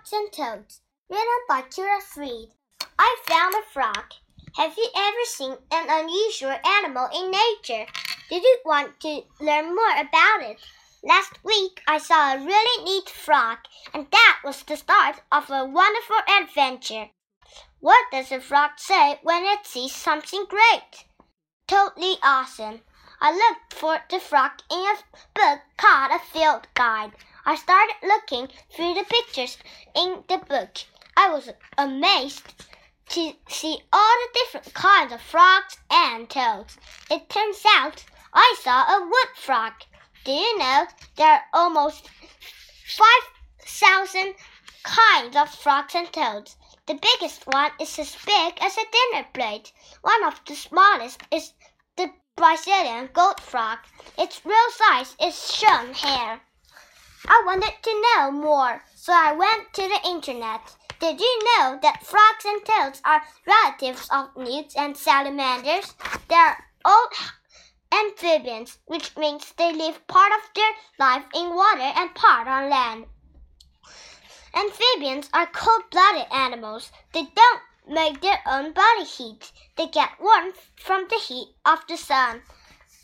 Frogs and Toads, written by Kira Freed. I found a frog. Have you ever seen an unusual animal in nature? Did you want to learn more about it? Last week I saw a really neat frog, and that was the start of a wonderful adventure. What does a frog say when it sees something great? Totally awesome. I looked for the frog in a book called a field guide. I started looking through the pictures in the book. I was amazed to see all the different kinds of frogs and toads. It turns out I saw a wood frog. Do you know there are almost 5,000 kinds of frogs and toads? The biggest one is as big as a dinner plate. One of the smallest is the Brazilian gold frog. Its real size is shown here. I wanted to know more, so I went to the internet. Did you know that frogs and toads are relatives of newts and salamanders? They're all amphibians, which means they live part of their life in water and part on land. Amphibians are cold blooded animals. They don't make their own body heat. They get warmth from the heat of the sun.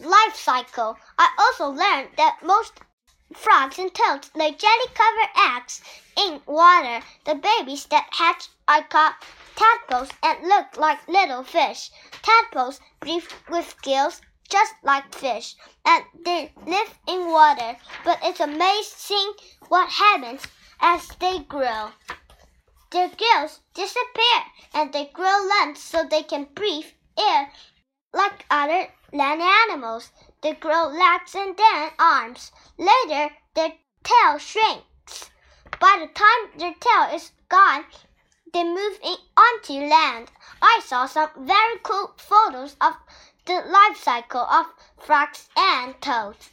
Life cycle. I also learned that most Frogs and toads lay jelly covered eggs in water. The babies that hatch are called tadpoles and look like little fish. Tadpoles breathe with gills just like fish, and they live in water. But it's amazing what happens as they grow. Their gills disappear and they grow lungs so they can breathe air like other land animals. They grow legs and then arms. Later, their tail shrinks. By the time their tail is gone, they move in onto land. I saw some very cool photos of the life cycle of frogs and toads.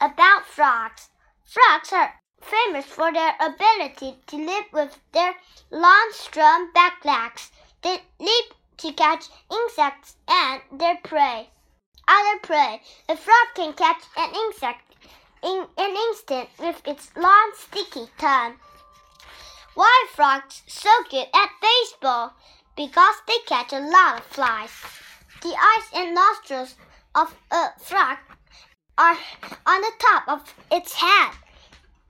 About frogs. Frogs are famous for their ability to live with their long, strong back legs. They leap to catch insects and their prey other prey. A frog can catch an insect in an instant with its long, sticky tongue. Why frogs so good at baseball? Because they catch a lot of flies. The eyes and nostrils of a frog are on the top of its head.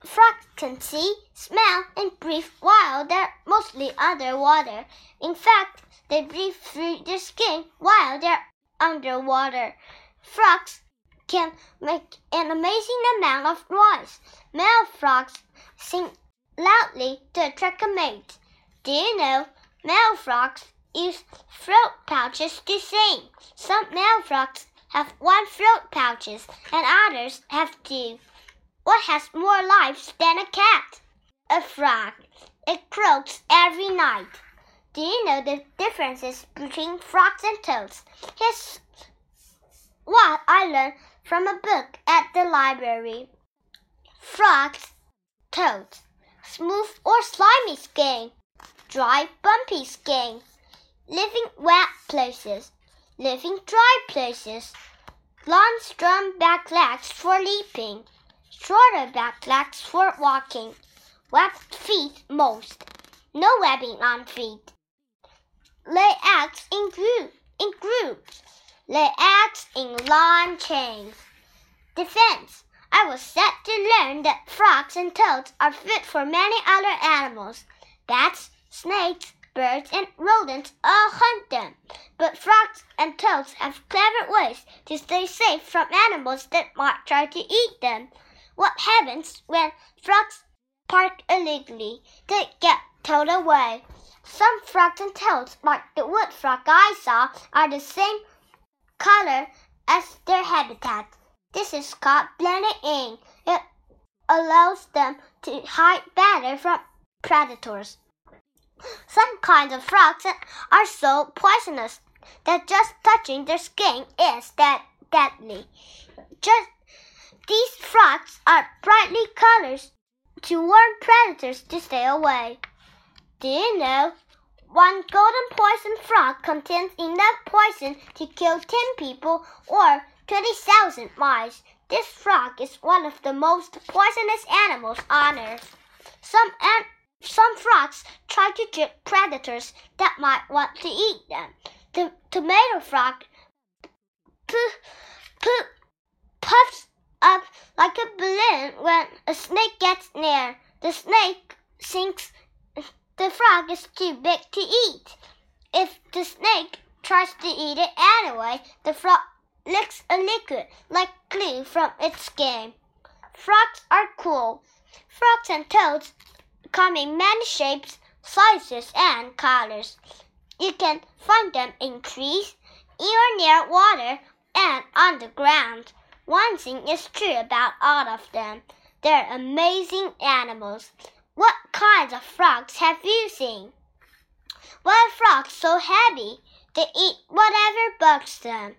Frogs can see, smell, and breathe while they're mostly underwater. In fact, they breathe through their skin while they're underwater. Frogs can make an amazing amount of noise. Male frogs sing loudly to attract a mate. Do you know male frogs use throat pouches to sing? Some male frogs have one throat pouches and others have two. What has more lives than a cat? A frog. It croaks every night. Do you know the differences between frogs and toads? Here's what I learned from a book at the library. Frogs, toads, smooth or slimy skin, dry, bumpy skin, living wet places, living dry places, long, strong back legs for leaping, shorter back legs for walking, webbed feet most, no webbing on feet lay eggs in, group, in groups, lay eggs in long chains. Defense. I was set to learn that frogs and toads are food for many other animals. Bats, snakes, birds, and rodents all hunt them. But frogs and toads have clever ways to stay safe from animals that might try to eat them. What happens when frogs park illegally? They get towed away. Some frogs and toads, like the wood frog I saw, are the same color as their habitat. This is called blending in. It allows them to hide better from predators. Some kinds of frogs are so poisonous that just touching their skin is that deadly. Just these frogs are brightly colored to warn predators to stay away. Do you know? One golden poison frog contains enough poison to kill 10 people or 20,000 mice. This frog is one of the most poisonous animals on earth. Some, some frogs try to trick predators that might want to eat them. The tomato frog puffs up like a balloon when a snake gets near. The snake thinks the frog is too big to eat. If the snake tries to eat it anyway, the frog licks a liquid like glue from its skin. Frogs are cool. Frogs and toads come in many shapes, sizes, and colors. You can find them in trees, even near water, and on the ground. One thing is true about all of them. They're amazing animals. What kinds of frogs have you seen? Why frogs so happy? They eat whatever bugs them.